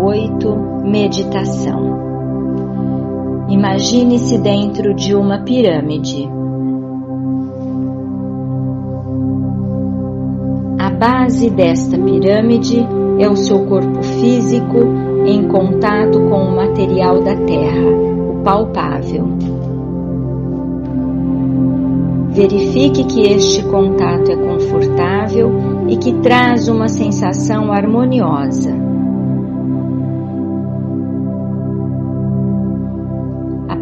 8 Meditação Imagine-se dentro de uma pirâmide. A base desta pirâmide é o seu corpo físico em contato com o material da Terra, o palpável. Verifique que este contato é confortável e que traz uma sensação harmoniosa.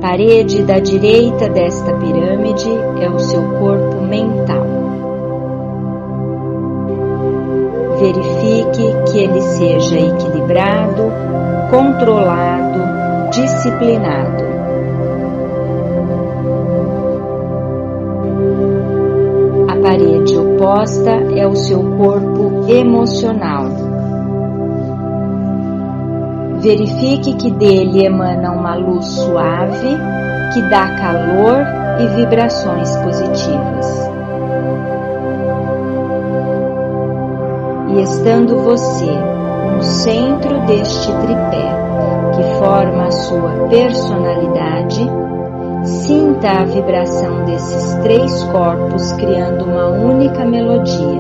Parede da direita desta pirâmide é o seu corpo mental. Verifique que ele seja equilibrado, controlado, disciplinado. A parede oposta é o seu corpo emocional. Verifique que dele emana uma luz suave que dá calor e vibrações positivas. e estando você no centro deste tripé que forma a sua personalidade, sinta a vibração desses três corpos criando uma única melodia.